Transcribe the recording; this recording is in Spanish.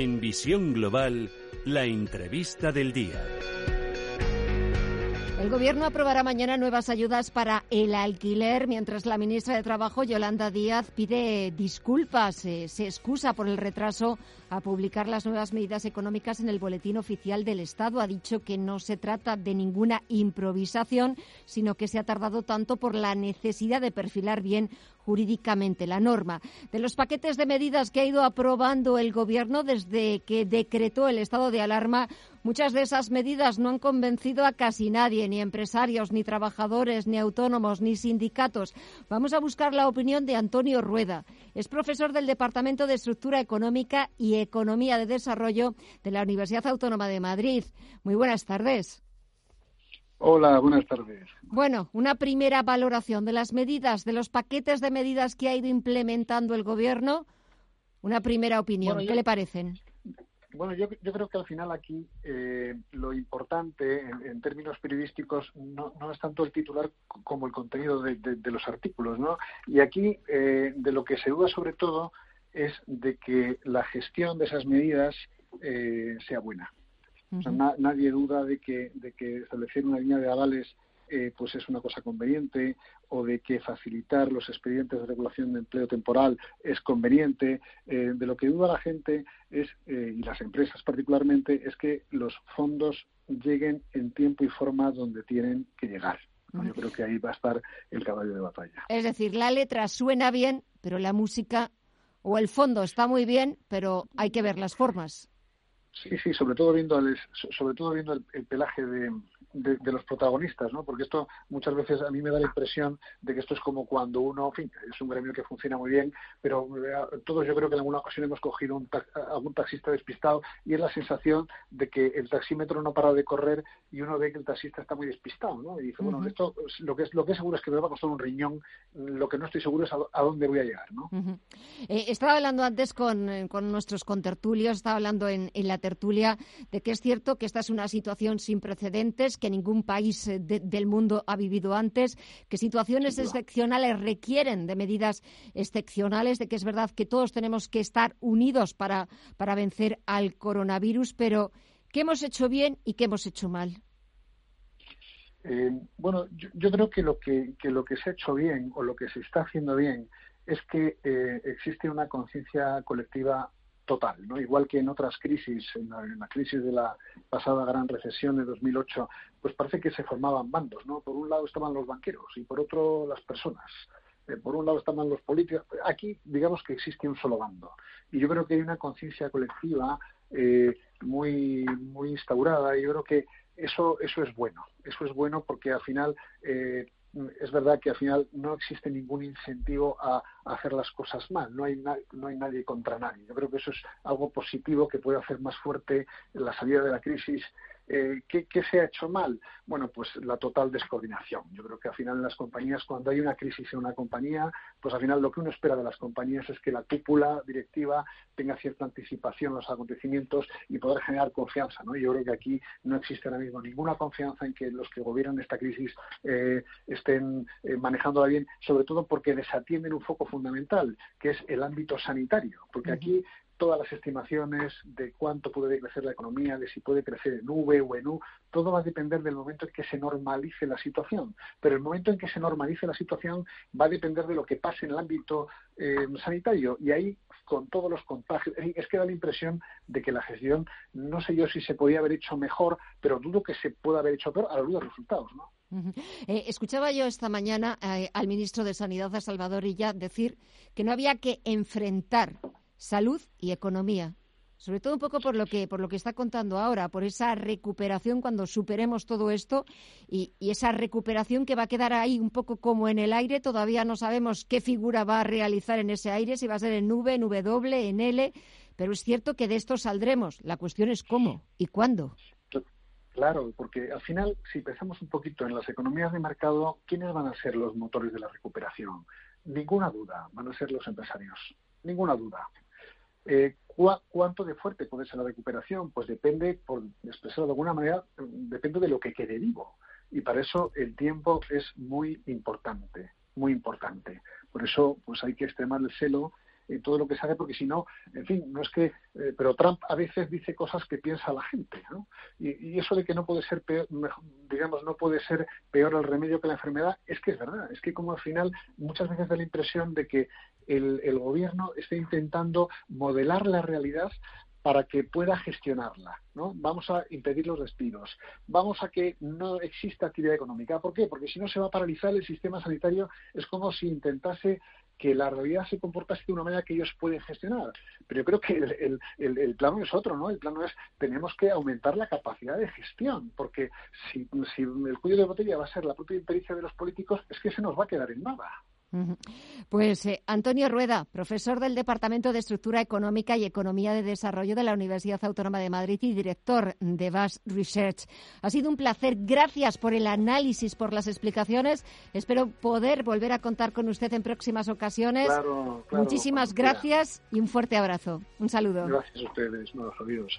En Visión Global, la entrevista del día. El Gobierno aprobará mañana nuevas ayudas para el alquiler, mientras la ministra de Trabajo, Yolanda Díaz, pide disculpas, eh, se excusa por el retraso a publicar las nuevas medidas económicas en el Boletín Oficial del Estado. Ha dicho que no se trata de ninguna improvisación, sino que se ha tardado tanto por la necesidad de perfilar bien jurídicamente la norma. De los paquetes de medidas que ha ido aprobando el Gobierno desde que decretó el estado de alarma, muchas de esas medidas no han convencido a casi nadie, ni empresarios, ni trabajadores, ni autónomos, ni sindicatos. Vamos a buscar la opinión de Antonio Rueda. Es profesor del Departamento de Estructura Económica y Economía de Desarrollo de la Universidad Autónoma de Madrid. Muy buenas tardes. Hola, buenas tardes. Bueno, una primera valoración de las medidas, de los paquetes de medidas que ha ido implementando el Gobierno. Una primera opinión. ¿Qué le parecen? Bueno, yo, creo que al final aquí eh, lo importante en, términos periodísticos no, es tanto el titular como el contenido de, los artículos, ¿no? Y aquí eh, de lo que se duda sobre todo es de que la gestión de esas medidas eh, sea buena nadie duda de que, de que establecer una línea de avales eh, pues es una cosa conveniente o de que facilitar los expedientes de regulación de empleo temporal es conveniente. Eh, de lo que duda la gente es, eh, y las empresas particularmente, es que los fondos lleguen en tiempo y forma donde tienen que llegar. Yo creo que ahí va a estar el caballo de batalla. Es decir, la letra suena bien, pero la música o el fondo está muy bien, pero hay que ver las formas. Sí, sí, sobre todo viendo el, sobre todo viendo el pelaje de, de, los protagonistas, ¿no? Porque esto muchas veces a mí me da la impresión de que esto es como cuando uno, en fin, es un gremio que funciona muy bien, pero eh, todos yo creo que en alguna ocasión hemos cogido un algún taxista despistado y es la sensación de que el taxímetro no para de correr y uno ve que el taxista está muy despistado, ¿no? Y dice, bueno, esto lo que es lo que es seguro es que me va a costar un riñón, lo que no estoy seguro es a, dónde voy a llegar, ¿no? Eh, estaba hablando antes con, eh, con nuestros contertulios, estaba hablando en, en la tertulia de que es cierto que esta es una situación sin precedentes que ningún país eh, del mundo ha vivido antes, que situaciones excepcionales requieren de medidas excepcionales, de que es verdad que todos tenemos que estar unidos para, para vencer al coronavirus, pero ¿qué hemos hecho bien y qué hemos hecho mal? Eh, bueno, yo, creo que lo que, que, lo que se ha hecho bien o lo que se está haciendo bien es que eh, existe una conciencia colectiva total, ¿no? Igual que en otras crisis, en la, crisis de la pasada gran recesión de 2008, pues parece que se formaban bandos, ¿no? Por un lado estaban los banqueros y por otro las personas. Eh, por un lado estaban los políticos. Aquí, digamos que existe un solo bando. Y yo creo que hay una conciencia colectiva eh, muy, muy instaurada y yo creo que eso, eso es bueno. Eso es bueno porque al final eh, es verdad que al final no existe ningún incentivo a, hacer las cosas mal, no hay, no hay nadie contra nadie. Yo creo que eso es algo positivo que puede hacer más fuerte la salida de la crisis eh, ¿qué, se ha hecho mal? Bueno, pues la total descoordinación. Yo creo que al final en las compañías, cuando hay una crisis en una compañía, pues al final lo que uno espera de las compañías es que la cúpula directiva tenga cierta anticipación en los acontecimientos y poder generar confianza. ¿no? Yo creo que aquí no existe ahora mismo ninguna confianza en que los que gobiernan esta crisis eh, estén eh, manejándola bien, sobre todo porque desatienden un foco fundamental, que es el ámbito sanitario. Porque aquí todas las estimaciones de cuánto puede crecer la economía, de si puede crecer en V o en U, todo va a depender del momento en que se normalice la situación. Pero el momento en que se normalice la situación va a depender de lo que pase en el ámbito eh, sanitario. Y ahí, con todos los contagios, es que da la impresión de que la gestión, no sé yo si se podía haber hecho mejor, pero dudo que se pueda haber hecho peor a la luz de los resultados, ¿no? Eh, escuchaba yo esta mañana eh, al ministro de Sanidad, a Salvador Illa, decir que no había que enfrentar salud y economía. sobre todo un poco por lo que por lo que está contando ahora, por esa recuperación cuando superemos todo esto y, esa recuperación que va a quedar ahí un poco como en el aire. Todavía no sabemos qué figura va a realizar en ese aire, si va a ser en nube, en W, en L, pero es cierto que de esto saldremos. La cuestión es cómo y cuándo. Claro, porque al final, si pensamos un poquito en las economías de mercado, ¿quiénes van a ser los motores de la recuperación? Ninguna duda, van a ser los empresarios. Ninguna duda. Eh, ¿Cuánto de fuerte puede ser la recuperación? Pues depende, por expresarlo de alguna manera, depende de lo que quede vivo. Y para eso el tiempo es muy importante, muy importante. Por eso pues hay que extremar el celo en todo lo que se hace, porque si no, en fin, no es que, eh, pero Trump a veces dice cosas que piensa la gente, ¿no? Y, eso de que no puede ser peor, digamos, no puede ser peor el remedio que la enfermedad, es que es verdad, es que como al final muchas veces da la impresión de que el, gobierno está intentando modelar la realidad para que pueda gestionarla. ¿no? Vamos a impedir los despidos, vamos a que no exista actividad económica. ¿Por qué? Porque si no se va a paralizar el sistema sanitario, es como si intentase que la realidad se comportase de una manera que ellos pueden gestionar. Pero yo creo que el, el, el, plano es otro, ¿no? El plano es, tenemos que aumentar la capacidad de gestión, porque si, si el cuello de botella va a ser la propia impericia de los políticos, es que se nos va a quedar en nada. Pues eh, Antonio Rueda, profesor del Departamento de Estructura Económica y Economía de Desarrollo de la Universidad Autónoma de Madrid y director de VAS Research. Ha sido un placer. Gracias por el análisis, por las explicaciones. Espero poder volver a contar con usted en próximas ocasiones. Muchísimas gracias y un fuerte abrazo. Un saludo. Gracias a ustedes. adiós.